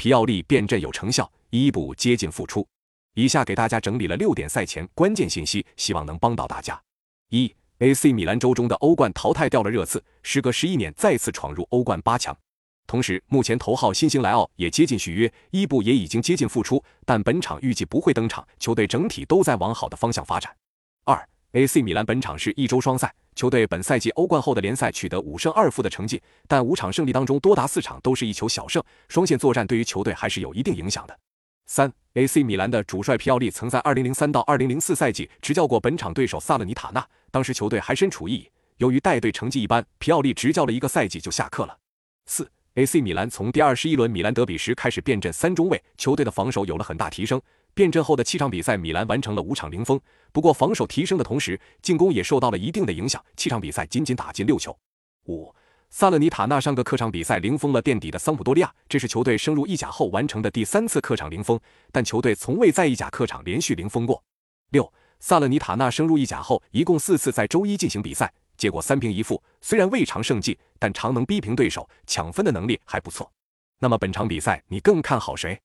皮奥利变阵有成效，伊布接近复出。以下给大家整理了六点赛前关键信息，希望能帮到大家。一，AC 米兰周中的欧冠淘汰掉了热刺，时隔十一年再次闯入欧冠八强。同时，目前头号新星莱奥也接近续约，伊布也已经接近复出，但本场预计不会登场。球队整体都在往好的方向发展。二，AC 米兰本场是一周双赛，球队本赛季欧冠后的联赛取得五胜二负的成绩，但五场胜利当中多达四场都是一球小胜，双线作战对于球队还是有一定影响的。三 AC 米兰的主帅皮奥利曾在二零零三到二零零四赛季执教过本场对手萨勒尼塔纳，当时球队还身处一役。由于带队成绩一般，皮奥利执教了一个赛季就下课了。四 AC 米兰从第二十一轮米兰德比时开始变阵三中卫，球队的防守有了很大提升。变阵后的七场比赛，米兰完成了五场零封。不过防守提升的同时，进攻也受到了一定的影响，七场比赛仅仅打进六球。五萨勒尼塔纳上个客场比赛零封了垫底的桑普多利亚，这是球队升入意甲后完成的第三次客场零封，但球队从未在意甲客场连续零封过。六，萨勒尼塔纳升入意甲后一共四次在周一进行比赛，结果三平一负，虽然未尝胜绩，但常能逼平对手，抢分的能力还不错。那么本场比赛你更看好谁？